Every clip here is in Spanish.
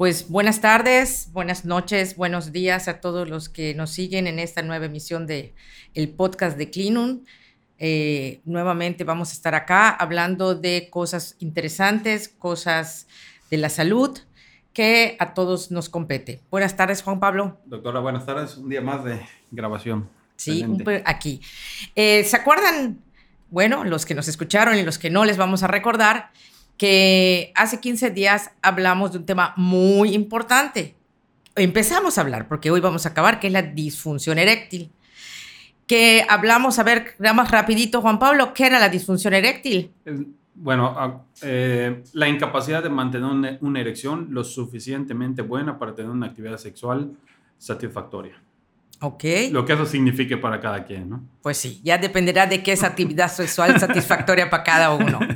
Pues buenas tardes, buenas noches, buenos días a todos los que nos siguen en esta nueva emisión de el podcast de Clinum. Eh, nuevamente vamos a estar acá hablando de cosas interesantes, cosas de la salud que a todos nos compete. Buenas tardes, Juan Pablo. Doctora, buenas tardes. Un día más de grabación. Sí, aquí. Eh, ¿Se acuerdan? Bueno, los que nos escucharon y los que no les vamos a recordar que hace 15 días hablamos de un tema muy importante. Empezamos a hablar, porque hoy vamos a acabar, que es la disfunción eréctil. Que hablamos, a ver, más rapidito, Juan Pablo, ¿qué era la disfunción eréctil? Bueno, ah, eh, la incapacidad de mantener una, erección lo suficientemente buena para tener una actividad sexual satisfactoria. Ok. Lo que eso signifique para cada quien, ¿no? Pues sí, ya dependerá de qué es actividad sexual satisfactoria para cada uno.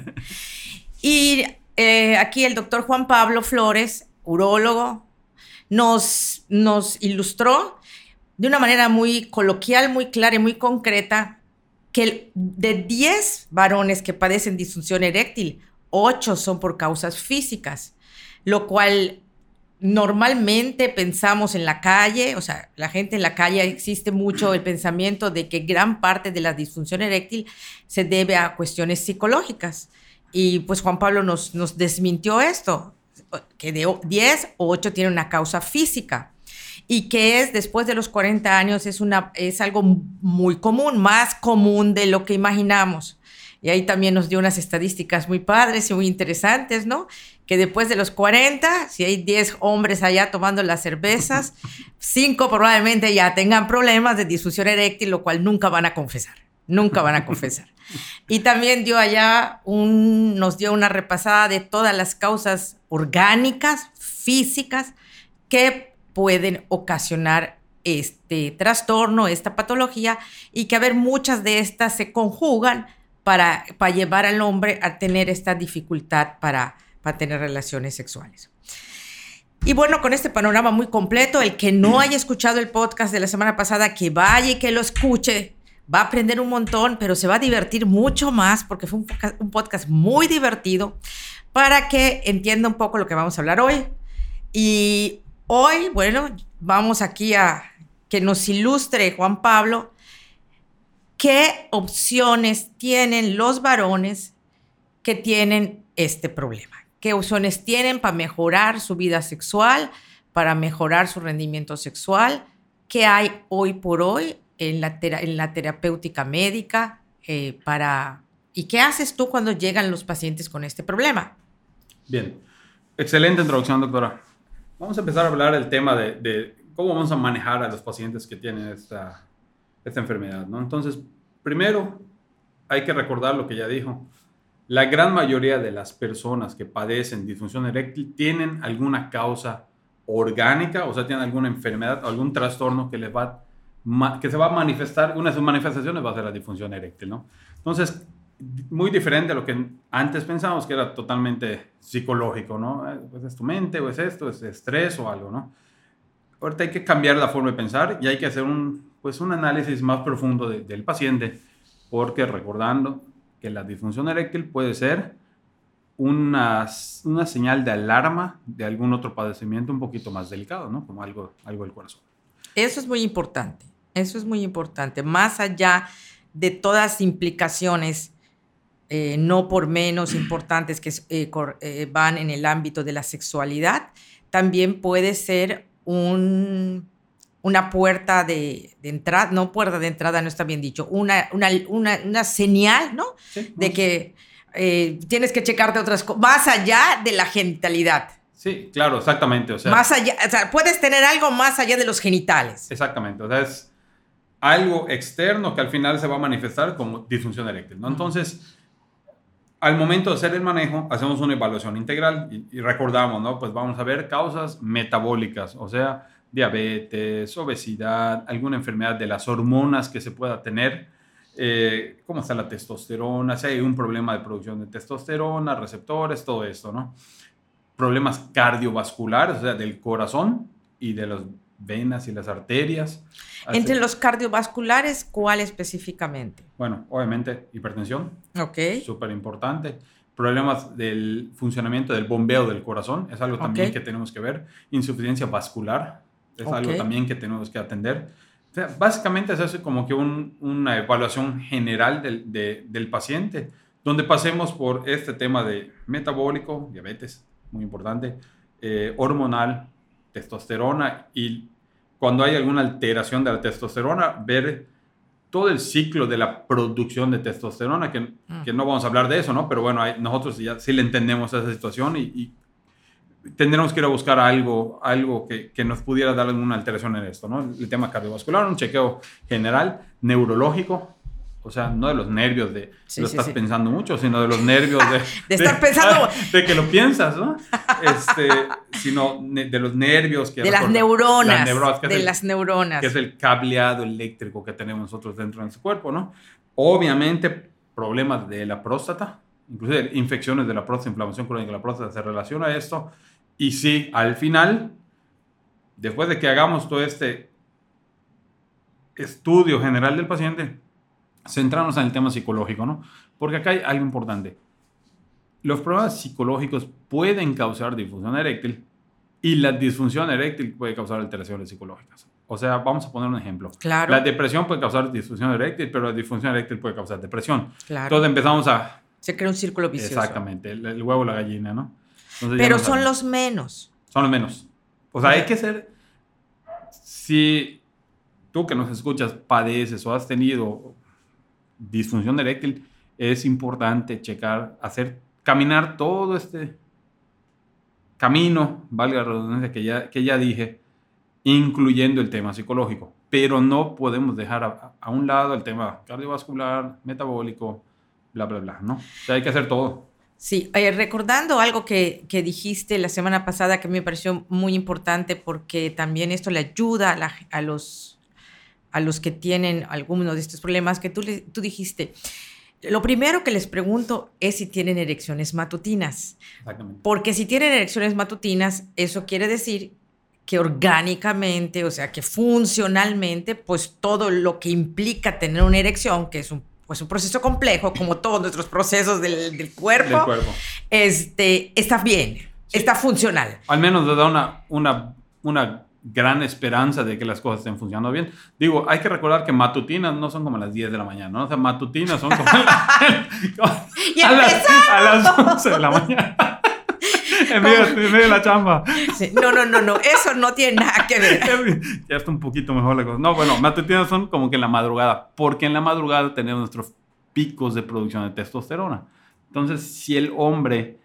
Y eh, aquí el doctor Juan Pablo Flores, urólogo, nos, nos ilustró de una manera muy coloquial, muy clara y muy concreta que de 10 varones que padecen disfunción eréctil, 8 son por causas físicas, lo cual normalmente pensamos en la calle, o sea, la gente en la calle existe mucho el pensamiento de que gran parte de la disfunción eréctil se debe a cuestiones psicológicas. Y pues Juan Pablo nos, desmintió esto, que de 10 o 8 tienen una causa física y que es después de los 40 años es, una, es algo muy común, más común de lo que imaginamos. Y ahí también nos dio unas estadísticas muy padres y muy interesantes, ¿no? Que después de los 40, si hay 10 hombres allá tomando las cervezas, 5 probablemente ya tengan problemas de disfunción eréctil, lo cual nunca van a confesar, nunca van a confesar. Y también dio allá un, nos dio una repasada de todas las causas orgánicas, físicas, que pueden ocasionar este trastorno, esta patología, y que a ver, muchas de estas se conjugan para, para llevar al hombre a tener esta dificultad para, para tener relaciones sexuales. Y bueno, con este panorama muy completo, el que no haya escuchado el podcast de la semana pasada, que vaya y que lo escuche, va a aprender un montón, pero se va a divertir mucho más porque fue un podcast, muy divertido para que entienda un poco lo que vamos a hablar hoy. Y hoy, bueno, vamos aquí a que nos ilustre Juan Pablo qué opciones tienen los varones que tienen este problema. ¿Qué opciones tienen para mejorar su vida sexual, para mejorar su rendimiento sexual? ¿Qué hay hoy por hoy en la, en la terapéutica médica eh, para... ¿Y qué haces tú cuando llegan los pacientes con este problema? Bien, excelente introducción, doctora. Vamos a empezar a hablar del tema de, de cómo vamos a manejar a los pacientes que tienen esta, esta enfermedad. ¿no? Entonces, primero, hay que recordar lo que ya dijo. La gran mayoría de las personas que padecen disfunción eréctil tienen alguna causa orgánica, o sea, tienen alguna enfermedad, algún trastorno que les va que se va a manifestar, una de sus manifestaciones va a ser la disfunción eréctil, ¿no? Entonces, muy diferente a lo que antes pensábamos que era totalmente psicológico, ¿no? Pues es tu mente, o es esto, es estrés o algo, ¿no? Ahorita hay que cambiar la forma de pensar y hay que hacer un, pues un análisis más profundo del paciente, porque recordando que la disfunción eréctil puede ser una, una señal de alarma de algún otro padecimiento un poquito más delicado, ¿no? Como algo, algo del corazón. Eso es muy importante. Eso es muy importante. Más allá de todas las implicaciones, eh, no por menos importantes que eh, eh, van en el ámbito de la sexualidad, también puede ser un, una puerta de, entrada, no puerta de entrada, no está bien dicho, una, una, una, señal, ¿no? de que tienes que checarte otras cosas, más allá de la genitalidad. Sí, claro, exactamente. O sea, más allá, o sea, puedes tener algo más allá de los genitales. Exactamente. O sea, es algo externo que al final se va a manifestar como disfunción eréctil. ¿no? Entonces, al momento de hacer el manejo, hacemos una evaluación integral y, recordamos, ¿no? Pues vamos a ver causas metabólicas, o sea, diabetes, obesidad, alguna enfermedad de las hormonas que se pueda tener, eh, cómo está la testosterona, si hay un problema de producción de testosterona, receptores, todo esto, ¿no? Problemas cardiovasculares, o sea, del corazón y de las venas y las arterias. Entre los cardiovasculares, ¿cuál específicamente? Bueno, obviamente hipertensión. Ok. Súper importante. problemas del funcionamiento del bombeo del corazón, es algo también Ok. que tenemos que ver, insuficiencia vascular, es algo Ok. también que tenemos que atender. O sea, básicamente es eso como que un- una evaluación general del, de- del paciente, donde pasemos por este tema de metabólico, diabetes, muy importante, eh, hormonal, testosterona y cuando hay alguna alteración de la testosterona, ver todo el ciclo de la producción de testosterona, que, Mm. que no vamos a hablar de eso, ¿no? Pero bueno, hay- nosotros ya sí le entendemos a esa situación y, y tendremos que ir a buscar algo, algo que, que nos pudiera dar alguna alteración en esto, ¿no? El tema cardiovascular, un chequeo general, neurológico, o sea, no de los nervios de Sí, lo sí, estás sí. pensando mucho, sino de los nervios de... De estar pensando- De que lo piensas, ¿no? Este, sino de los nervios que... De las neuronas. las de el- las neuronas. que es el cableado eléctrico que tenemos nosotros dentro de nuestro cuerpo, ¿no? Obviamente, problemas de la próstata, inclusive infecciones de la próstata, inflamación crónica de la próstata se relaciona a esto. Y sí, al final, después de que hagamos todo este estudio general del paciente, centrarnos en el tema psicológico, ¿no? Porque acá hay algo importante. Los problemas psicológicos pueden causar disfunción eréctil y la disfunción eréctil puede causar alteraciones psicológicas. O sea, vamos a poner un ejemplo. Claro. La depresión puede causar disfunción eréctil, pero la disfunción eréctil puede causar depresión. Claro. Entonces empezamos a... Se crea un círculo vicioso. Exactamente, el, el huevo la gallina, ¿no? Entonces Pero no son sabemos. los menos. Son los menos. O sea, hay que ser... Si tú que nos escuchas padeces o has tenido disfunción eréctil, es importante checar, hacer, caminar todo este camino, valga la redundancia que ya, que ya dije, incluyendo el tema psicológico. Pero no podemos dejar a, a un lado el tema cardiovascular, metabólico, bla, bla, bla, ¿no? O sea, hay que hacer todo. Sí, eh, recordando algo que, que dijiste la semana pasada que me pareció muy importante porque también esto le ayuda a, la- a los, a los que tienen algunos de estos problemas, que tú, le- tú dijiste, lo primero que les pregunto es si tienen erecciones matutinas, Exactamente. porque si tienen erecciones matutinas, eso quiere decir que orgánicamente, o sea, que funcionalmente, pues todo lo que implica tener una erección, que es un, pues un proceso complejo, como todos nuestros procesos del, del cuerpo, Del cuerpo. este, está bien, Sí. está funcional. al menos nos da una, una, una gran esperanza de que las cosas estén funcionando bien. Digo, hay que recordar que matutinas no son como las 10 de la mañana, ¿no? O sea, matutinas son como, Y a, las, a las 11 de la mañana. en, medio, en medio de la chamba. Sí, No, no, no, no, eso no tiene nada que ver. ya está un poquito mejor la cosa. No, bueno, matutinas son como que en la madrugada, porque en la madrugada tenemos nuestros picos de producción de testosterona. Entonces, si el hombre,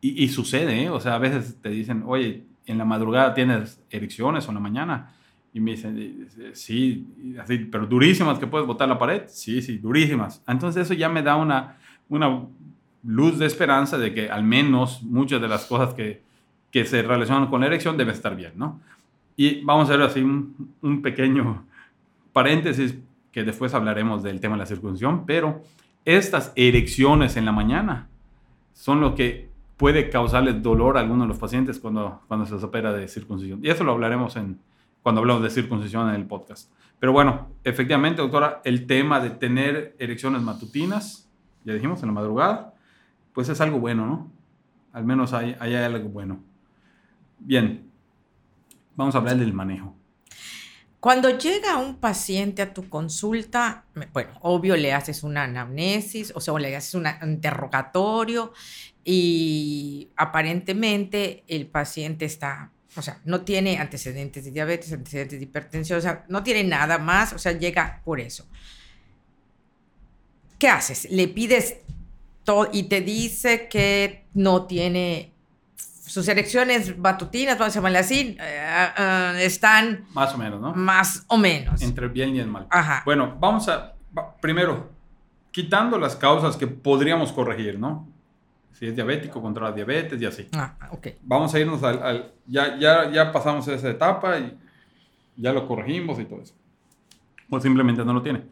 y, y sucede, ¿eh? o sea, a veces te dicen, oye, en la madrugada tienes erecciones o en la mañana, y me dicen, sí, así, pero durísimas que puedes botar la pared, sí, sí, durísimas. Entonces eso ya me da una, una luz de esperanza de que al menos muchas de las cosas que, que se relacionan con la erección deben estar bien, ¿no? Y vamos a ver así un, un pequeño paréntesis que después hablaremos del tema de la circuncisión, pero estas erecciones en la mañana son lo que puede causarles dolor a algunos de los pacientes cuando, cuando se les opera de circuncisión. Y eso lo hablaremos en, cuando hablamos de circuncisión en el podcast. Pero bueno, efectivamente, doctora, el tema de tener erecciones matutinas, ya dijimos, en la madrugada, pues es algo bueno, ¿no? Al menos hay, hay algo bueno. Bien, vamos a hablar del manejo. Cuando llega un paciente a tu consulta, bueno, obvio le haces una anamnesis, o sea, o le haces un interrogatorio y aparentemente el paciente está, o sea, no tiene antecedentes de diabetes, antecedentes de hipertensión, o sea, no tiene nada más, o sea, llega por eso. ¿Qué haces? Le pides todo y te dice que no tiene sus erecciones matutinas, vamos a llamarle así, eh, eh, están Más o menos, ¿no? más o menos. Entre el bien y el mal. Ajá. Bueno, vamos a, primero, quitando las causas que podríamos corregir, ¿no? Si es diabético, controla diabetes y así. Ah, ok. Vamos a irnos al, al- ya, ya, ya pasamos esa etapa y ya lo corregimos y todo eso. O simplemente no lo tiene.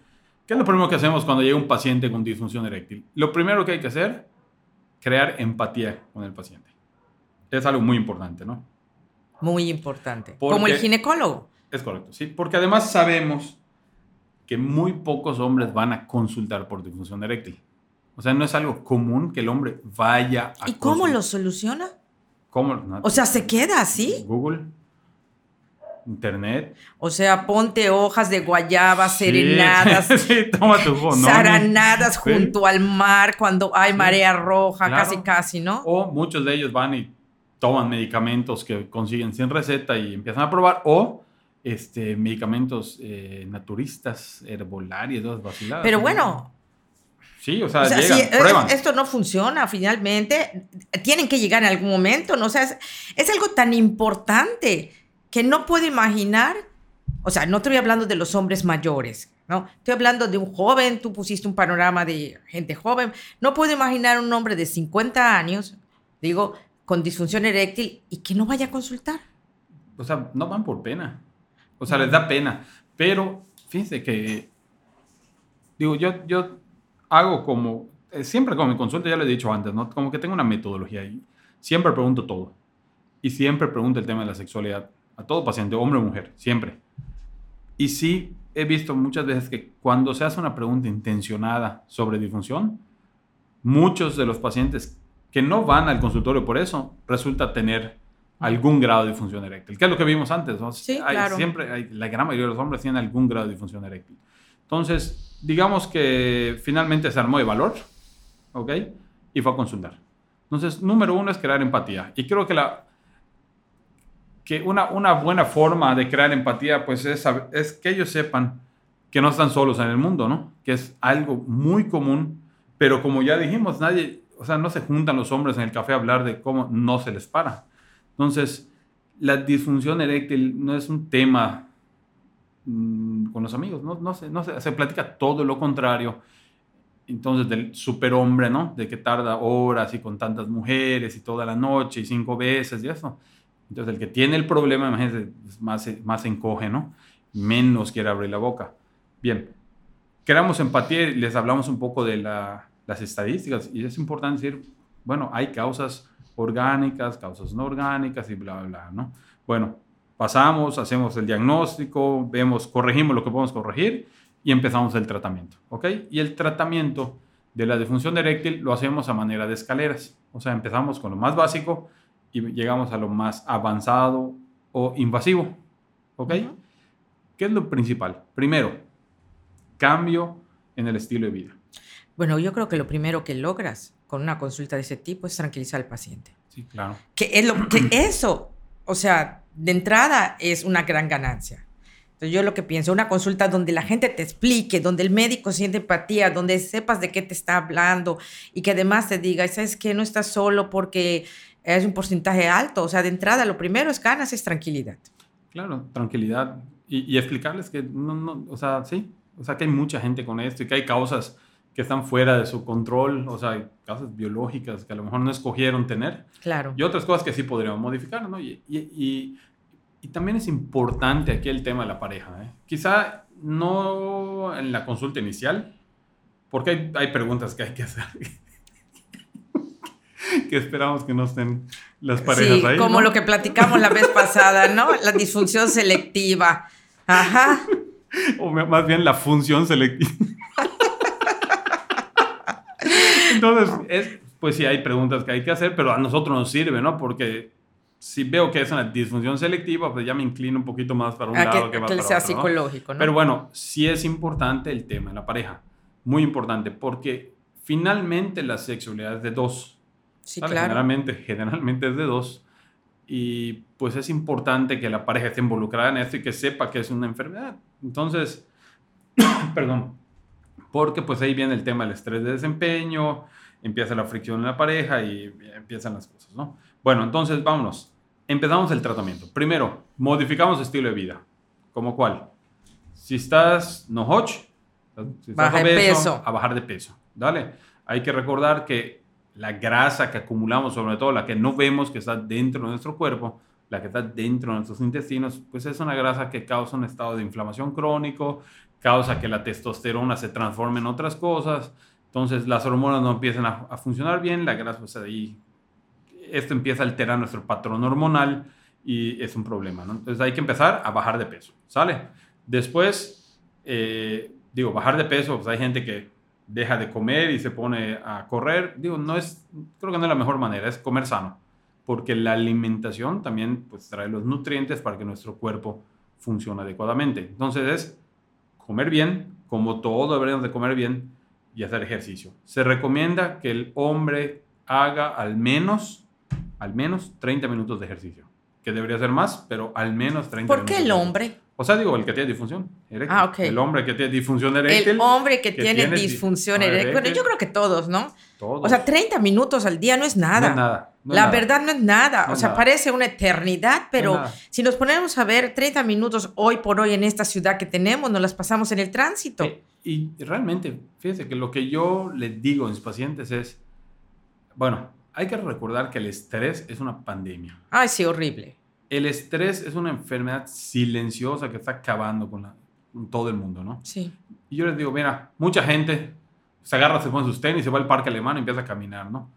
¿Qué es lo primero que hacemos cuando llega un paciente con disfunción eréctil? Lo primero que hay que hacer, crear empatía con el paciente. Es algo muy importante, ¿no? Muy importante. Porque- Como el ginecólogo. Es correcto, sí. Porque además sabemos que muy pocos hombres van a consultar por disfunción eréctil. O sea, no es algo común que el hombre vaya a... ¿Y cómo lo soluciona? ¿Cómo? O sea, se queda así. Google. Internet. O sea, ponte hojas de guayaba serenadas. Sí, toma tu Saranadas junto al mar cuando hay marea roja, casi casi, ¿no? O muchos de ellos van y toman medicamentos que consiguen sin receta y empiezan a probar. O este, medicamentos eh, naturistas, herbolarios, vaciladas. Pero bueno. Sí, o sea, llegan, esto no funciona finalmente. Tienen que llegar en algún momento, ¿no? O sea, es algo tan importante que no puedo imaginar, o sea, no estoy hablando de los hombres mayores, ¿no? Estoy hablando de un joven, tú pusiste un panorama de gente joven, no puedo imaginar un hombre de 50 años, digo, con disfunción eréctil y que no vaya a consultar. O sea, no van por pena, o sea, les da pena, pero fíjense que, digo, yo, yo hago como, eh, siempre con mi consulta, ya lo he dicho antes, ¿no? Como que tengo una metodología y siempre pregunto todo. Y siempre pregunto el tema de la sexualidad a todo paciente, hombre o mujer, siempre. Y sí, he visto muchas veces que cuando se hace una pregunta intencionada sobre disfunción, muchos de los pacientes que no van al consultorio por eso, resulta tener algún grado de disfunción eréctil, que es lo que vimos antes. ¿no? Sí, claro. Siempre, hay, la gran mayoría de los hombres tienen algún grado de disfunción eréctil. Entonces, digamos que finalmente se armó de valor, ¿ok? Y fue a consultar. Entonces, número uno es crear empatía. Y creo que la, que una, una buena forma de crear empatía, pues es, es que ellos sepan que no están solos en el mundo, ¿no? Que es algo muy común, pero como ya dijimos, nadie, o sea, no se juntan los hombres en el café a hablar de cómo no se les para. Entonces, la disfunción eréctil no es un tema mm, con los amigos, no, no, se, no se, se platica todo lo contrario. Entonces, del superhombre, ¿no? De que tarda horas y con tantas mujeres y toda la noche y cinco veces y eso. Entonces, el que tiene el problema, imagínense, más, más encoge, ¿no? Menos quiere abrir la boca. Bien, creamos empatía y les hablamos un poco de las estadísticas. Y es importante decir, bueno, hay causas orgánicas, causas no orgánicas y bla, bla, ¿no? Bueno, pasamos, hacemos el diagnóstico, vemos, corregimos lo que podemos corregir y empezamos el tratamiento, ¿ok? Y el tratamiento de la disfunción eréctil lo hacemos a manera de escaleras. O sea, empezamos con lo más básico y llegamos a lo más avanzado o invasivo. ¿Ok? ¿Qué es lo principal? Primero, cambio en el estilo de vida. Bueno, yo creo que lo primero que logras con una consulta de ese tipo es tranquilizar al paciente. Sí, claro. Que, es lo, que eso, o sea, de entrada es una gran ganancia. Entonces yo lo que pienso, una consulta donde la gente te explique, donde el médico siente empatía, donde sepas de qué te está hablando y que además te diga, ¿sabes qué? No estás solo porque es un porcentaje alto. O sea, de entrada, lo primero es ganas, es tranquilidad. Claro, tranquilidad. Y, explicarles que no, no, o sea, sí, o sea, que hay mucha gente con esto y que hay causas que están fuera de su control, o sea, causas biológicas que a lo mejor no escogieron tener. Claro. Y otras cosas que sí podríamos modificar, ¿no? Y, y, y también es importante aquí el tema de la pareja, ¿eh? Quizá no en la consulta inicial, porque hay, hay preguntas que hay que hacer que esperamos que no estén las parejas ahí. Como lo que platicamos la vez pasada, ¿no? La disfunción selectiva. Ajá. O más bien la función selectiva. Entonces, es, pues sí, hay preguntas que hay que hacer, pero a nosotros nos sirve, ¿no? Porque si veo que es una disfunción selectiva, pues ya me inclino un poquito más para un lado que, que, que sea psicológico, ¿no? Pero bueno, sí es importante el tema de la pareja. Muy importante, porque finalmente la sexualidad es de dos. Sí, claro. Generalmente, generalmente es de dos. Y pues es importante que la pareja esté involucrada en esto y que sepa que es una enfermedad. Entonces, perdón, porque pues ahí viene el tema del estrés de desempeño, empieza la fricción en la pareja y empiezan las cosas, ¿no? Bueno, entonces vámonos. Empezamos el tratamiento. Primero, modificamos estilo de vida. ¿Como cuál? Si estás no hoch, si Baja peso, a bajar de peso. Dale. Hay que recordar que la grasa que acumulamos, sobre todo la que no vemos que está dentro de nuestro cuerpo, la que está dentro de nuestros intestinos, pues es una grasa que causa un estado de inflamación crónico, causa que la testosterona se transforme en otras cosas, entonces las hormonas no empiezan a, funcionar bien, la grasa pues ahí, esto empieza a alterar nuestro patrón hormonal y es un problema. Entonces hay que empezar a bajar de peso, ¿sale? Después, eh, digo, bajar de peso, pues hay gente que deja de comer y se pone a correr. Digo, no es, creo que no es la mejor manera, es comer sano, porque la alimentación también pues, trae los nutrientes para que nuestro cuerpo funcione adecuadamente. Entonces es comer bien, como todos deberíamos de comer bien, y hacer ejercicio. Se recomienda que el hombre haga al menos, al menos 30 minutos de ejercicio, que debería ser más, pero al menos 30 ¿Por minutos. qué el hombre? O sea, digo, el que tiene disfunción eréctil. Ah, ok. El hombre que tiene disfunción eréctil. El hombre que, que tiene, tiene disfunción dis- eréctil. Bueno, yo creo que todos, ¿no? Todos. O sea, 30 minutos al día no es nada. No es nada. No la nada. verdad no es nada. No o sea, nada. parece una eternidad, pero si nos ponemos a ver 30 minutos hoy por hoy en esta ciudad que tenemos, nos las pasamos en el tránsito. Eh, Y realmente, fíjese que lo que yo les digo a mis pacientes es, bueno, hay que recordar que el estrés es una pandemia. Ay, sí, horrible. El estrés es una enfermedad silenciosa que está acabando con, la- con todo el mundo, ¿no? Sí. Y yo les digo, mira, mucha gente se agarra, se pone sus tenis, se va al parque alemán y empieza a caminar, ¿no?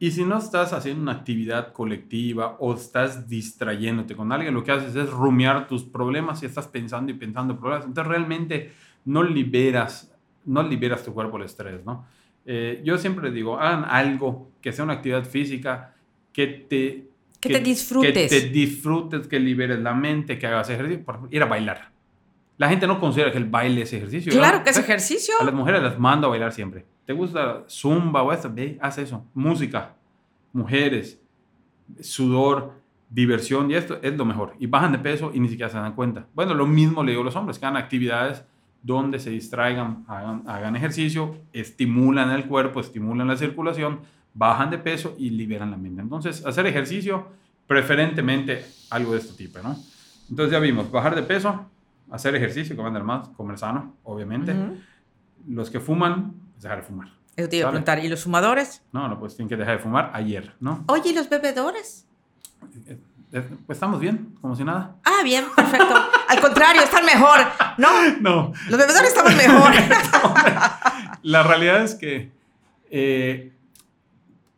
Y si no estás haciendo una actividad colectiva o estás distrayéndote con alguien, lo que haces es rumiar tus problemas y estás pensando y pensando en problemas. Entonces realmente no liberas, no liberas tu cuerpo el estrés, ¿no? Eh, yo siempre digo, hagan algo que sea una actividad física que te... Que te disfrutes. Que te disfrutes, que liberes la mente, que hagas ejercicio. Por ir a bailar. La gente no considera que el baile es ejercicio. Claro Yo- que es ejercicio. A las mujeres las mando a bailar siempre. ¿Te gusta zumba o esto? Ve, haz eso. Música, mujeres, sudor, diversión y esto es lo mejor. Y bajan de peso y ni siquiera se dan cuenta. Bueno, lo mismo le digo a los hombres, que hagan actividades donde se distraigan, hagan, hagan ejercicio, estimulan el cuerpo, estimulan la circulación, bajan de peso y liberan la mente. Entonces, hacer ejercicio, preferentemente algo de este tipo, ¿no? Entonces ya vimos, bajar de peso, hacer ejercicio, comer más, comer sano, obviamente Ujú. los que fuman, dejar de fumar. Eso te iba a preguntar. ¿Y los fumadores? No, no, pues tienen que dejar de fumar ayer, ¿no? Oye, ¿y los bebedores? Eh, eh, Pues estamos bien, como si nada. Ah, bien, perfecto. Al contrario, están mejor. No, No, los bebedores estaban mejor. la realidad es que eh,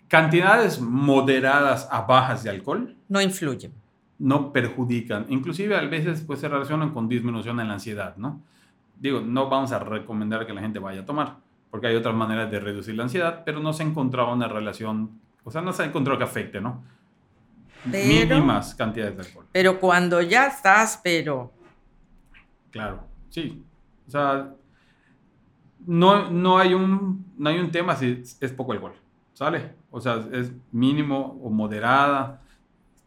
cantidades moderadas a bajas de alcohol No influyen. no perjudican. Inclusive a veces pues, se relacionan con disminución en la ansiedad, ¿no? Digo, no vamos a recomendar que la gente vaya a tomar, porque hay otras maneras de reducir la ansiedad, pero no se ha encontrado una relación, o sea, no se ha encontrado que afecte, ¿no? Pero- Mínimas cantidades de alcohol. Pero cuando ya estás, pero... Claro, sí. O sea, no, no, hay, un, no hay un tema si es poco alcohol, ¿sale? O sea, es mínimo o moderada,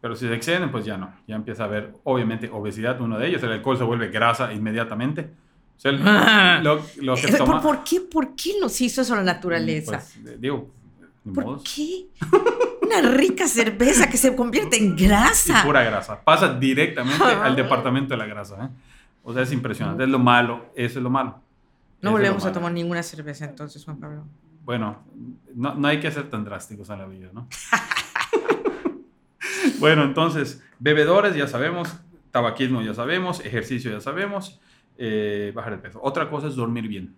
pero si se exceden, pues ya no. Ya empieza a haber, obviamente, obesidad, uno de ellos. El alcohol se vuelve grasa inmediatamente. Sea, lo, lo que ¿Por, toma... por qué, ¿Por qué nos hizo eso la naturaleza? Pues, eh, digo, ¿Por modos. qué? Una rica cerveza que se convierte en Y grasa. pura grasa. Pasa directamente al departamento de la grasa. ¿eh? O sea, es impresionante. Es lo malo. Eso es lo malo. Eso No lo volvemos a tomar ninguna cerveza entonces, Juan Pablo. Bueno, no, no hay que ser tan drásticos en la vida, ¿no? bueno, entonces, bebedores ya sabemos, tabaquismo ya sabemos, ejercicio ya sabemos, eh, bajar de peso. Otra cosa es dormir bien,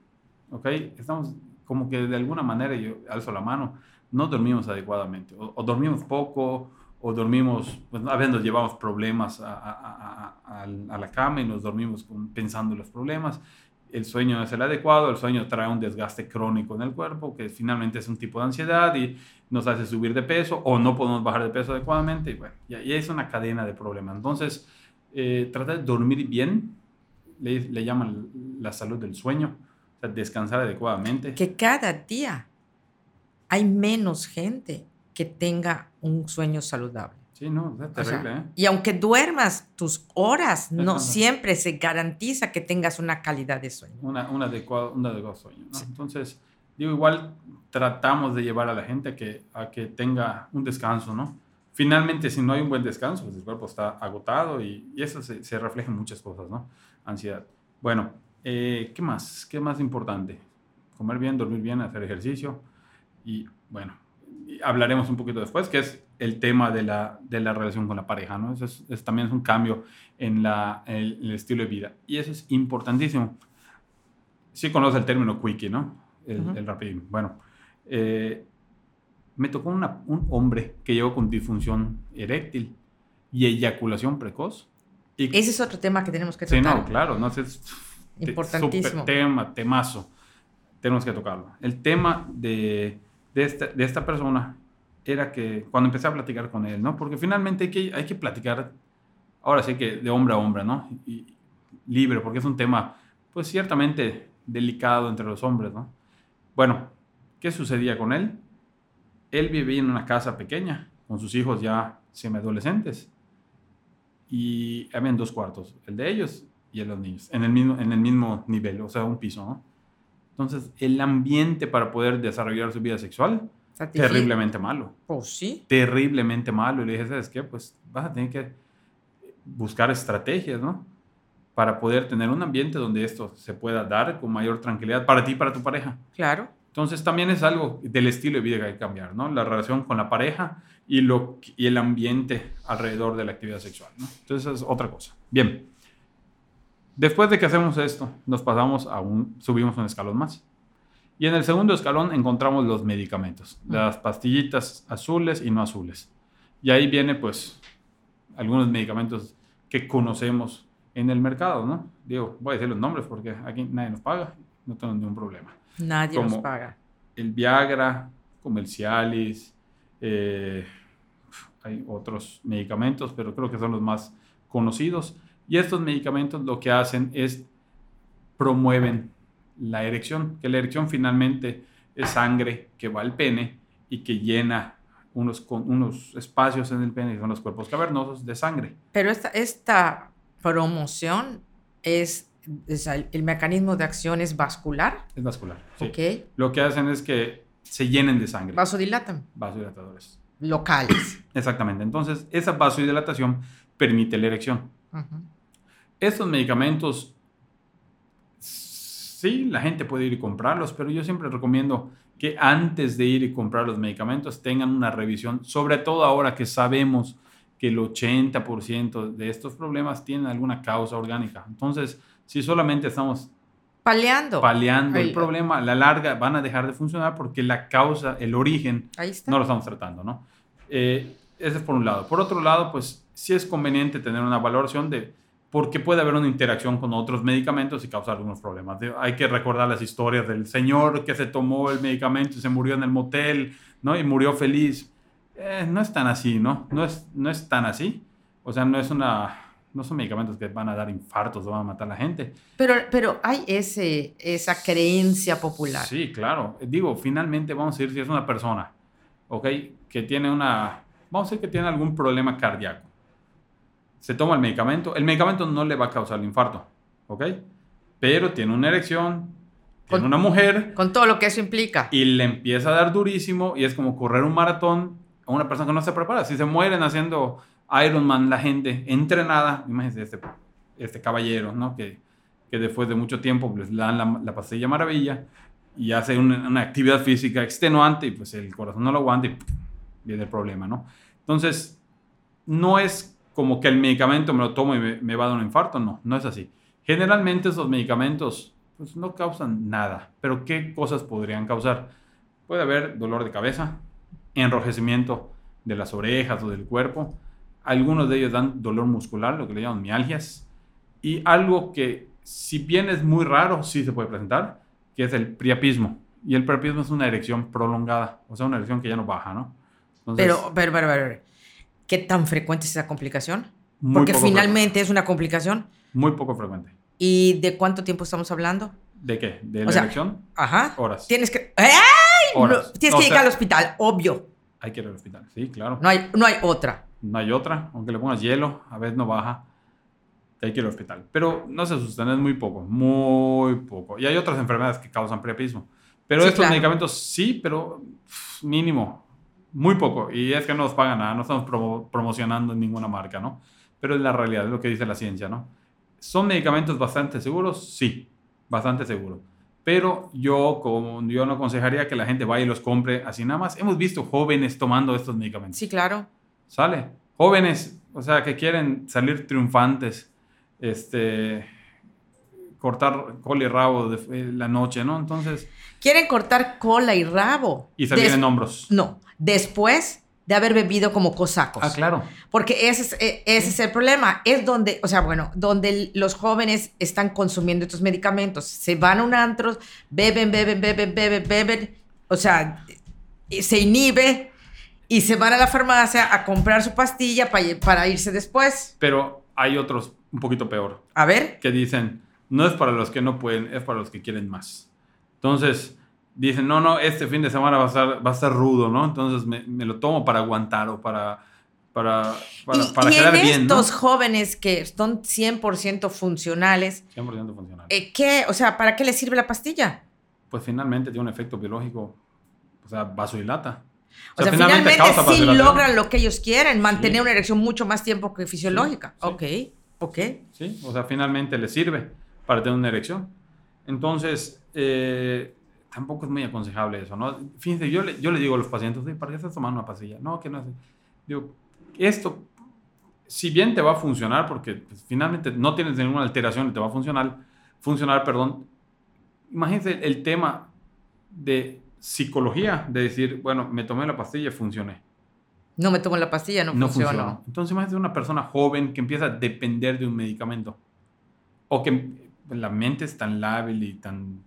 ¿ok? Estamos como que de alguna manera, yo alzo la mano, no dormimos adecuadamente, o, o dormimos poco, o dormimos, pues a veces nos llevamos problemas a, a- a- a- la cama y nos dormimos con- pensando en los problemas el sueño no es el adecuado, el sueño trae un desgaste crónico en el cuerpo, que finalmente es un tipo de ansiedad y nos hace subir de peso o no podemos bajar de peso adecuadamente. Y bueno, y ahí es una cadena de problemas. Entonces, eh, tratar de dormir bien, le, le llaman la salud del sueño, o sea, descansar adecuadamente. Que cada día hay menos gente que tenga un sueño saludable. Sí, no, es O sea, terrible, ¿eh? Y aunque duermas tus horas, no siempre se garantiza que tengas una calidad de sueño. Una, un, adecuado, un adecuado sueño. ¿no? Entonces, digo, igual tratamos de llevar a la gente a que, a que tenga un descanso, ¿no? Finalmente, si no hay un buen descanso, pues el cuerpo está agotado y, y eso se, se refleja en muchas cosas, ¿no? Ansiedad. Bueno, eh, ¿qué más? ¿Qué más importante? Comer bien, dormir bien, hacer ejercicio y, bueno, hablaremos un poquito después, que es el tema de la, de la relación con la pareja, ¿no? Eso es, es- también es un cambio en la, el, el estilo de vida y eso es importantísimo sí conoce el término quickie, ¿no? El, el rapidín. Bueno, eh, me tocó una- un hombre que llegó con disfunción eréctil y eyaculación precoz. Y, Ese es otro tema que tenemos que sí, no, claro, no es Importantísimo. súper tema, temazo, tenemos que tocarlo. El tema de, de, esta, de esta persona era que cuando empecé a platicar con él, ¿no? Porque finalmente hay que, hay que platicar, ahora sí que de hombre a hombre, ¿no? Y, libre, porque es un tema, pues ciertamente delicado entre los hombres, ¿no? Bueno, ¿qué sucedía con él? Él vivía en una casa pequeña, con sus hijos ya semi-adolescentes. Y habían dos cuartos, el de ellos y el de los niños, en el mismo, en el mismo nivel, o sea, un piso, ¿no? Entonces, el ambiente para poder desarrollar su vida sexual, terriblemente malo. Pues sí. Terriblemente malo. Y le dije, ¿sabes qué? Pues vas a tener que buscar estrategias, ¿no? Para poder tener un ambiente donde esto se pueda dar con mayor tranquilidad para ti y para tu pareja. Claro. Entonces también es algo del estilo de vida que hay que cambiar, ¿no? La relación con la pareja y, lo, y el ambiente alrededor de la actividad sexual, ¿no? Entonces es otra cosa. Bien. Después de que hacemos esto, nos pasamos a un, subimos un escalón más. Y en el segundo escalón encontramos los medicamentos, las pastillitas azules y no azules. Y ahí viene pues algunos medicamentos que conocemos en el mercado, ¿no? Digo, voy a decir los nombres porque aquí nadie nos paga, no tengo ningún problema. Nadie nos paga. El Viagra, como el Cialis, eh, hay otros medicamentos, pero creo que son los más conocidos. Y estos medicamentos lo que hacen es promueven la erección, que la erección finalmente es sangre que va al pene y que llena unos, unos espacios en el pene, que son los cuerpos cavernosos, de sangre. Pero esta, esta promoción es, el, mecanismo de acción es vascular. Es vascular. Sí. Lo que hacen es que se llenen de sangre. Vasodilatan. Vasodilatadores. Locales. Exactamente. Entonces, esa vasodilatación permite la erección. Estos medicamentos sí, la gente puede ir y comprarlos, pero yo siempre recomiendo que antes de ir y comprar los medicamentos tengan una revisión, sobre todo ahora que sabemos que el 80% de estos problemas tienen alguna causa orgánica. Entonces, si solamente estamos paliando, paliando el, problema, a la larga van a dejar de funcionar porque la causa, el origen, no lo estamos tratando, ¿no? Eh, ese es por un lado. Por otro lado, pues sí es conveniente tener una valoración de porque puede haber una interacción con otros medicamentos y causar algunos problemas. Hay que recordar las historias del señor que se tomó el medicamento y se murió en el motel, ¿no? Y murió feliz. Eh, no es tan así, ¿no? No es, no es tan así. O sea, no es una... No son medicamentos que van a dar infartos o van a matar a la gente. Pero, pero hay ese, esa creencia popular. Sí, claro. Digo, finalmente vamos a decir si es una persona, ¿ok? Que tiene una... Vamos a decir que tiene algún problema cardíaco se toma el medicamento, el medicamento no le va a causar el infarto, ¿ok? Pero tiene una erección, con una mujer. Con todo lo que eso implica. Y le empieza a dar durísimo y es como correr un maratón a una persona que no se prepara. Si se mueren haciendo Ironman la gente entrenada, imagínense este, este caballero, ¿no? Que, que después de mucho tiempo pues, le dan la, la pastilla maravilla y hace una, una, actividad física extenuante y pues el corazón no lo aguanta y viene el problema, ¿no? Entonces, no es como que el medicamento me lo tomo y me, va a dar un infarto. No, no es así. Generalmente esos medicamentos pues, no causan nada. Pero ¿qué cosas podrían causar? Puede haber dolor de cabeza, enrojecimiento de las orejas o del cuerpo. Algunos de ellos dan dolor muscular, lo que le llaman mialgias. Y algo que, si bien es muy raro, sí se puede presentar, que es el priapismo. Y el priapismo es una erección prolongada, o sea, una erección que ya no baja, ¿no? pero, pero, pero, pero, ¿Qué tan frecuente es esa complicación? Porque finalmente es una complicación. Muy poco frecuente. ¿Y de cuánto tiempo estamos hablando? ¿De qué? ¿De la elección? Ajá. Horas. Tienes que. ¡Ay! Horas. tienes que llegar al hospital, obvio. Hay que ir al hospital, sí, claro. No hay, no hay otra. No hay otra. Aunque le pongas hielo, a veces no baja. Hay que ir al hospital. Pero no se asusten, es muy poco, muy poco. Y hay otras enfermedades que causan priapismo. Pero estos medicamentos sí, pero mínimo. Muy poco. Y es que no nos pagan nada, no estamos promocionando ninguna marca, ¿no? Pero es la realidad, es lo que dice la ciencia, ¿no? ¿Son medicamentos bastante seguros? Sí, bastante seguros. Pero yo, como yo no aconsejaría que la gente vaya y los compre así nada más. Hemos visto jóvenes tomando estos medicamentos. Sí, claro. Sale. Jóvenes, o sea, que quieren salir triunfantes, este, cortar cola y rabo de la noche, ¿no? Entonces... Quieren cortar cola y rabo. Y salir en hombros. No, Después de haber bebido como cosacos. Ah, claro. Porque ese es, eh, ese es el problema. Es donde, o sea, bueno, donde los jóvenes están consumiendo estos medicamentos. Se van a un antro, beben, beben, beben, beben, beben. O sea, se inhibe y se van a la farmacia a comprar su pastilla para, para irse después. Pero hay otros un poquito peor. A ver. Que dicen, no es para los que no pueden, es para los que quieren más. Entonces, dicen, no, no, este fin de semana va a estar, va a estar rudo, ¿no? Entonces me, me lo tomo para aguantar o para, para, para, y, para y quedar en bien. estos ¿no? jóvenes que son 100% funcionales, 100% funcional. eh, ¿qué? O sea, ¿para qué les sirve la pastilla? Pues finalmente tiene un efecto biológico, o sea, vasodilata. O sea, finalmente, causa sí logran lo que ellos quieren, mantener Sí. una erección mucho más tiempo que fisiológica. sí. Ok, ok. Sí, o sea, finalmente le sirve para tener una erección. Entonces, eh, tampoco es muy aconsejable eso, ¿no? Fíjense, yo le, yo le digo a los pacientes, "Oye, ¿para qué estás tomando una pastilla? No, que no es. Digo, esto, si bien te va a funcionar, porque pues, finalmente no tienes ninguna alteración y te va a funcionar, funcionar, perdón, imagínense el, el tema de psicología, de decir, bueno, me tomé la pastilla y funcioné. No me tomo la pastilla, no, No funcionó. funcionó. Entonces, imagínate una persona joven que empieza a depender de un medicamento. O que la mente es tan lábil y tan.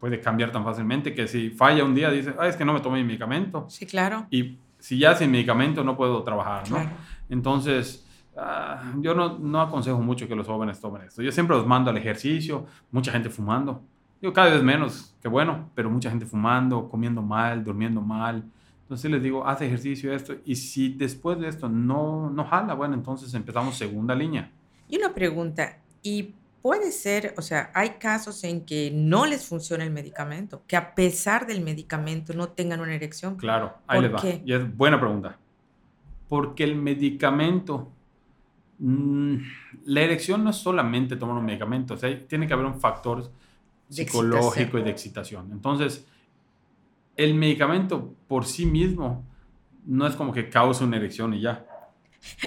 puede cambiar tan fácilmente que si falla un día dice, ah, es que no me tomé mi medicamento. Sí, claro. Y si ya sin medicamento no puedo trabajar, ¿no? Claro. Entonces, ah, yo no, no aconsejo mucho que los jóvenes tomen esto. Yo siempre los mando al ejercicio, mucha gente fumando. Yo cada vez menos, que bueno, pero mucha gente fumando, comiendo mal, durmiendo mal. Entonces les digo, haz ejercicio esto. Y si después de esto no, no jala, bueno, entonces empezamos segunda línea. Y una pregunta, ¿y puede ser, o sea, hay casos en que no les funciona el medicamento, que a pesar del medicamento no tengan una erección? Claro, ahí ¿Por les va. qué? Y es buena pregunta. Porque el medicamento, mm, la erección no es solamente tomar un medicamento, o sea, tiene que haber un factor De psicológico excitación. y de excitación. Entonces, el medicamento por sí mismo no es como que cause una erección y ya.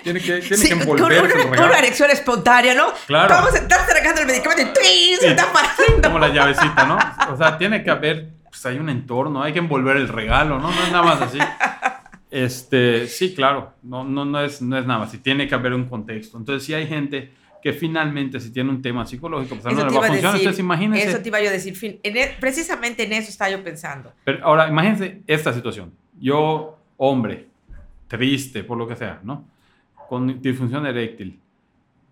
Tiene que, tiene Sí, que envolverse una, con regalo. una erección espontánea, ¿no? Claro. Vamos a estar sacando el medicamento y ¡trin! se Sí, está pasando. Como la llavecita, ¿no? O sea, tiene que haber, pues hay un entorno, hay que envolver el regalo, ¿no? No es nada más así. Este, sí, claro, no, no, no, es, no es nada más, así, tiene que haber un contexto. Entonces, si hay gente que finalmente, si tiene un tema psicológico, pues no Eso le te va a a funcionar. decir. Entonces, imagínense. Eso te iba yo a decir. en e- precisamente en eso estaba yo pensando. Pero ahora, imagínense esta situación. Yo, hombre, triste, por lo que sea, ¿no? Con disfunción eréctil,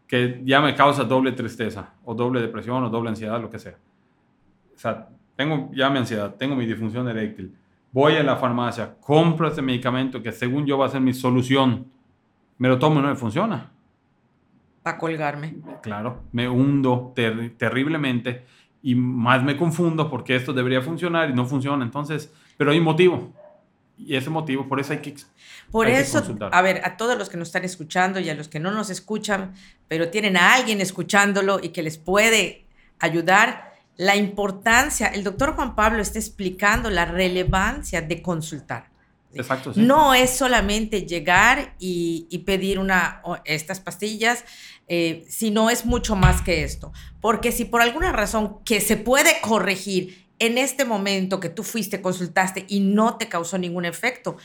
que ya me causa doble tristeza, o doble depresión, o doble ansiedad, lo que sea. O sea, tengo ya mi ansiedad, tengo mi disfunción eréctil. Voy a la farmacia, compro este medicamento que según yo va a ser mi solución. Me lo tomo y no me funciona. Para colgarme. Claro, me hundo ter- terriblemente y más me confundo porque esto debería funcionar y no funciona. Entonces, pero hay un motivo. Y ese motivo, por eso hay que... Por hay eso, a ver, a todos los que nos están escuchando y a los que no nos escuchan, pero tienen a alguien escuchándolo y que les puede ayudar, la importancia, el doctor Juan Pablo está explicando la relevancia de consultar. Exacto, sí. No es solamente llegar y, y pedir una, estas pastillas, eh, sino es mucho más que esto. Porque si por alguna razón que se puede corregir en este momento que tú fuiste, consultaste y no te causó ningún efecto,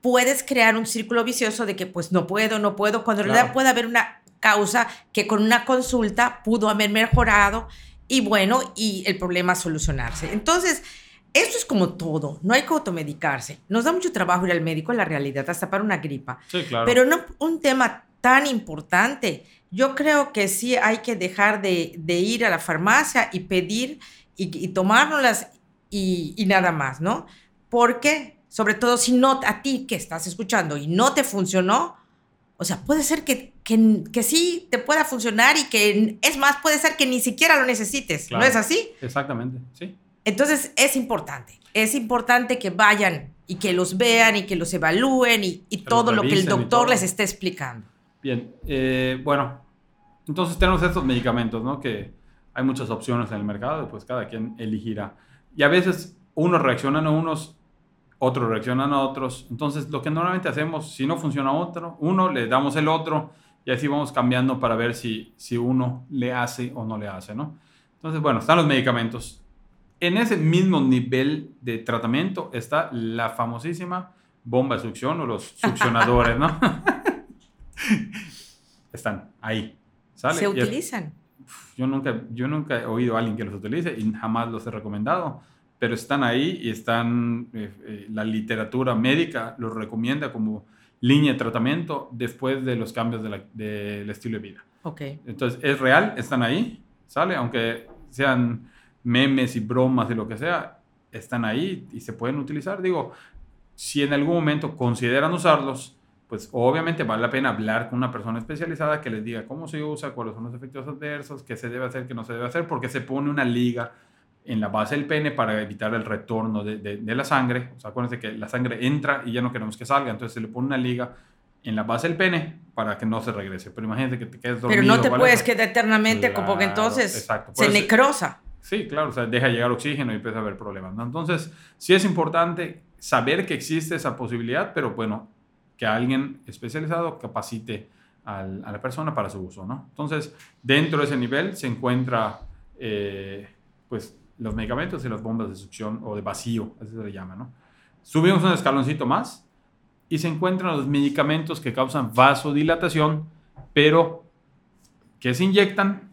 puedes crear un círculo vicioso de que pues no puedo, no puedo, cuando en Claro. realidad puede haber una causa que con una consulta pudo haber mejorado y bueno, y el problema solucionarse. Entonces, esto es como todo, no hay que automedicarse. Nos da mucho trabajo ir al médico en la realidad, hasta para una gripa. Sí, claro. Pero no un tema tan importante. Yo creo que sí hay que dejar de, de ir a la farmacia y pedir y, y tomárnoslas y, y nada más, ¿no? Porque, sobre todo si no a ti que estás escuchando y no te funcionó, o sea, puede ser que, que, que sí te pueda funcionar y que, es más, puede ser que ni siquiera lo necesites, Claro. ¿no es así? Exactamente, sí. Entonces es importante, es importante que vayan y que los vean y que los evalúen y, todo lo que el doctor les esté explicando. Bien, eh, bueno, entonces tenemos estos medicamentos, ¿no? Que hay muchas opciones en el mercado pues cada quien elegirá. Y a veces unos reaccionan a unos, otros reaccionan a otros. Entonces lo que normalmente hacemos, si no funciona otro, uno le damos el otro y así vamos cambiando para ver si, si uno le hace o no le hace, ¿no? Entonces, bueno, están los medicamentos. En ese mismo nivel de tratamiento está la famosísima bomba de succión o los succionadores, ¿no? Están ahí. ¿sale? Se utilizan. yo nunca, yo nunca he oído a alguien que los utilice y jamás los he recomendado, pero están ahí y están, eh, eh, la literatura médica los recomienda como línea de tratamiento después de los cambios de del estilo de vida. Ok. Entonces, es real, están ahí, ¿sale? Aunque sean memes y bromas y lo que sea, están ahí y se pueden utilizar. Digo, si en algún momento consideran usarlos, pues obviamente vale la pena hablar con una persona especializada que les diga cómo se usa, cuáles son los efectos adversos, qué se debe hacer, qué no se debe hacer, porque se pone una liga en la base del pene para evitar el retorno de, de- de la sangre. O sea, acuérdense que la sangre entra y ya no queremos que salga, entonces se le pone una liga en la base del pene para que no se regrese. Pero imagínate que te quedes dormido. Pero no te ¿vale? puedes quedar eternamente, como porque Claro, entonces exacto. Se eso- necrosa. Sí, claro, o sea, deja llegar oxígeno y empieza a haber problemas. ¿no? Entonces, sí es importante saber que existe esa posibilidad, pero bueno, que alguien especializado capacite al- a la persona para su uso. ¿no? Entonces, dentro de ese nivel se encuentra eh, pues, los medicamentos y las bombas de succión o de vacío, así se le llama. ¿no? Subimos un escaloncito más y se encuentran los medicamentos que causan vasodilatación, pero que se inyectan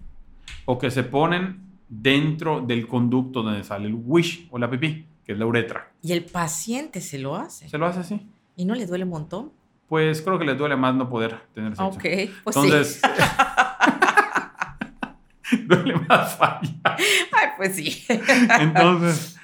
o que se ponen dentro del conducto donde sale el wish o la pipí, que es la uretra. Y el paciente se lo hace. ¿Se lo hace así? ¿Y no le duele un montón? Pues creo que le duele más no poder tener sexo. Ok, pues Entonces, sí. duele más fallar. Ay, pues sí. Entonces,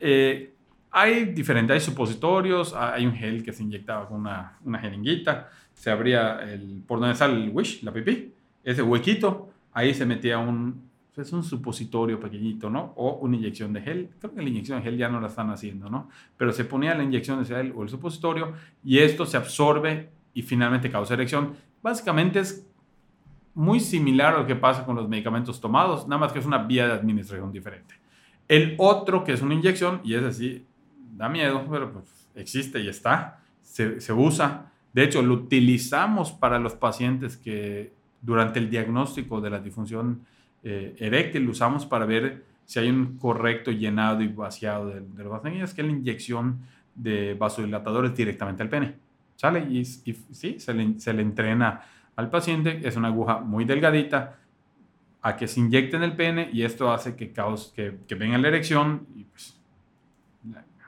eh, hay diferentes, hay supositorios, hay un gel que se inyectaba con una, una jeringuita, se abría el, por donde sale el wish, la pipí, ese huequito, ahí se metía un, es un supositorio pequeñito, ¿no? O una inyección de gel, creo que la inyección de gel ya no la están haciendo, ¿no? Pero se ponía la inyección de gel o el supositorio y esto se absorbe y finalmente causa erección. Básicamente es muy similar a lo que pasa con los medicamentos tomados, nada más que es una vía de administración diferente. El otro, que es una inyección, y es así, da miedo, pero pues existe y está, se, se usa. De hecho, lo utilizamos para los pacientes que durante el diagnóstico de la disfunción eh, eréctil lo usamos para ver si hay un correcto llenado y vaciado de, de los vasos que es la inyección de vasodilatadores directamente al pene. ¿Sale? Y, sí, se le, se le entrena al paciente, es una aguja muy delgadita, a que se inyecte en el pene y esto hace que, cause, que, que venga la erección y pues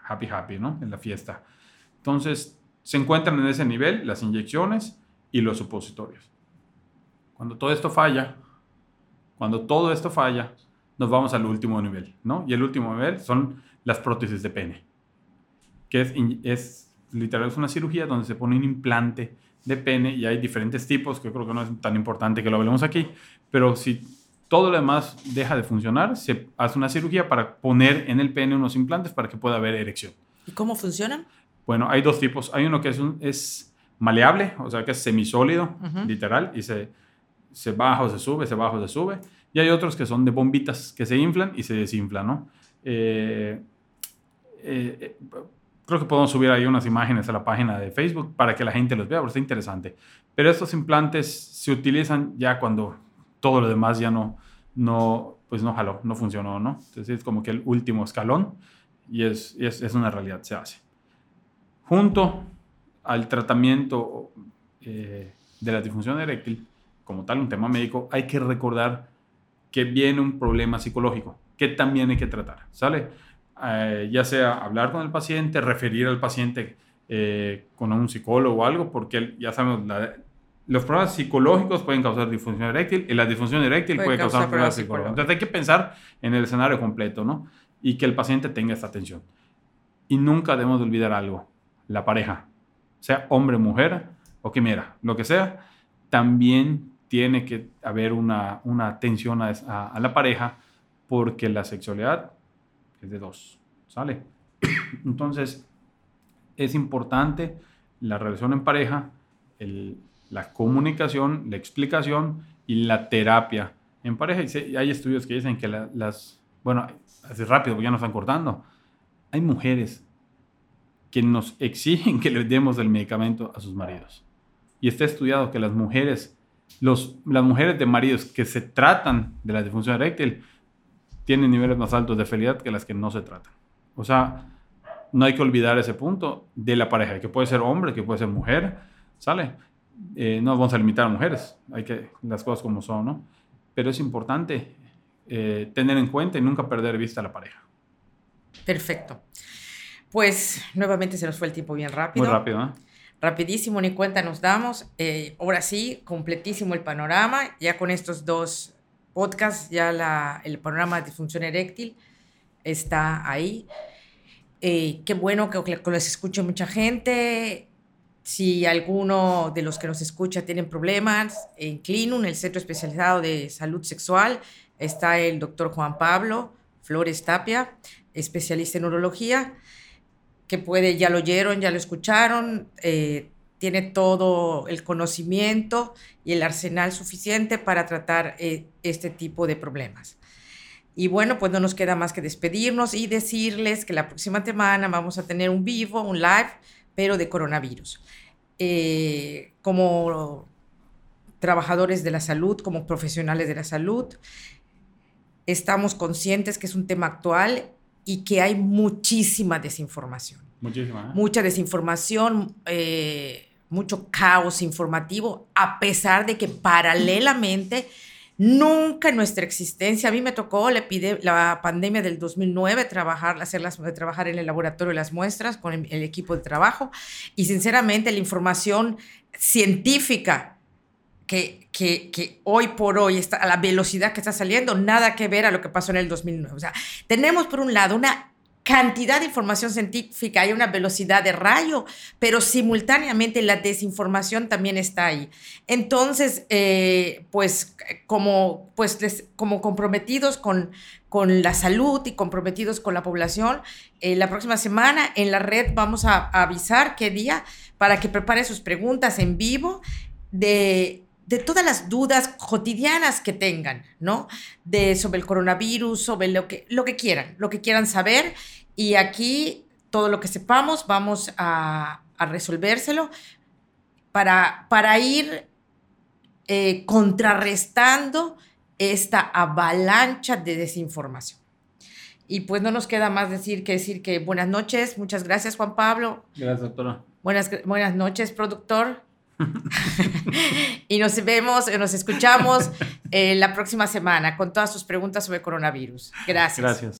happy happy, ¿no? En la fiesta. Entonces, se encuentran en ese nivel las inyecciones y los supositorios. Cuando todo esto falla, cuando todo esto falla, nos vamos al último nivel, ¿no? Y el último nivel son las prótesis de pene, que es, es literal, es una cirugía donde se pone un implante de pene y hay diferentes tipos, que creo que no es tan importante que lo hablemos aquí, pero si todo lo demás deja de funcionar, se hace una cirugía para poner en el pene unos implantes para que pueda haber erección. ¿Y cómo funcionan? Bueno, hay dos tipos. Hay uno que es, un, es maleable, o sea, que es semisólido, uh -huh. literal, y se, se baja o se sube, se baja o se sube. Y hay otros que son de bombitas, que se inflan y se desinflan, ¿no? Eh, eh, creo que podemos subir ahí unas imágenes a la página de Facebook para que la gente los vea, porque está interesante. Pero estos implantes se utilizan ya cuando todo lo demás ya no, no, pues no jaló, no funcionó, ¿no? Entonces es como que el último escalón y es, es, es una realidad, se hace. Junto al tratamiento eh, de la disfunción eréctil, como tal, un tema médico, hay que recordar que viene un problema psicológico que también hay que tratar, ¿sale? Eh, ya sea hablar con el paciente, referir al paciente eh, con un psicólogo o algo, porque ya sabemos, la, los problemas psicológicos pueden causar disfunción eréctil y la disfunción eréctil puede, puede causar, causar problemas psicológicos. Entonces hay que pensar en el escenario completo, ¿no? Y que el paciente tenga esta atención. Y nunca debemos de olvidar algo, la pareja, sea hombre, mujer o quimera, lo que sea, también tiene que haber una, una atención a, a, la pareja porque la sexualidad es de dos, ¿sale? Entonces, es importante la relación en pareja, el, la comunicación, la explicación y la terapia en pareja. Hay estudios que dicen que la, las, bueno, así rápido, porque ya nos están cortando, hay mujeres que nos exigen que le demos el medicamento a sus maridos. Y está estudiado que las mujeres, los, las mujeres de maridos que se tratan de la disfunción eréctil, tienen niveles más altos de felicidad que las que no se tratan. O sea, no hay que olvidar ese punto de la pareja, que puede ser hombre, que puede ser mujer, ¿sale? Eh, no vamos a limitar a mujeres, hay que las cosas como son, ¿no? Pero es importante eh, tener en cuenta y nunca perder vista a la pareja. Perfecto. Pues nuevamente se nos fue el tiempo bien rápido. Muy rápido, ¿eh? Rapidísimo, ni cuenta nos damos. Eh, ahora sí, completísimo el panorama. Ya con estos dos podcasts, ya la, el panorama de disfunción eréctil está ahí. Eh, qué bueno que, que los escuche mucha gente. Si alguno de los que nos escucha tienen problemas, en Clinum, el Centro Especializado de Salud Sexual, está el doctor Juan Pablo Flores Tapia, especialista en urología que puede, ya lo oyeron, ya lo escucharon, eh, tiene todo el conocimiento y el arsenal suficiente para tratar eh, este tipo de problemas. Y bueno, pues no nos queda más que despedirnos y decirles que la próxima semana vamos a tener un vivo, un live, pero de coronavirus. Eh, como trabajadores de la salud, como profesionales de la salud, estamos conscientes que es un tema actual y que hay muchísima desinformación. Muchísima. ¿eh? Mucha desinformación, eh, mucho caos informativo, a pesar de que paralelamente nunca en nuestra existencia, a mí me tocó pide, la pandemia del 2009 trabajar, hacerlas, trabajar en el laboratorio de las muestras con el, el equipo de trabajo y sinceramente la información científica que, que, que, hoy por hoy está a la velocidad que está saliendo, nada que ver a lo que pasó en el 2009. O sea, tenemos por un lado una cantidad de información científica, hay una velocidad de rayo, pero simultáneamente la desinformación también está ahí. Entonces, eh, pues como, pues como comprometidos con, con la salud y comprometidos con la población, eh, la próxima semana en la red vamos a, a avisar qué día para que prepare sus preguntas en vivo de de todas las dudas cotidianas que tengan, ¿no? De, sobre el coronavirus, sobre lo que, lo que quieran, lo que quieran saber. Y aquí todo lo que sepamos vamos a, a resolvérselo para, para ir eh, contrarrestando esta avalancha de desinformación. Y pues no nos queda más decir que decir que buenas noches, muchas gracias Juan Pablo. Gracias, doctora. Buenas, buenas noches, productor. y nos vemos, nos escuchamos eh, la próxima semana con todas sus preguntas sobre coronavirus. Gracias. Gracias.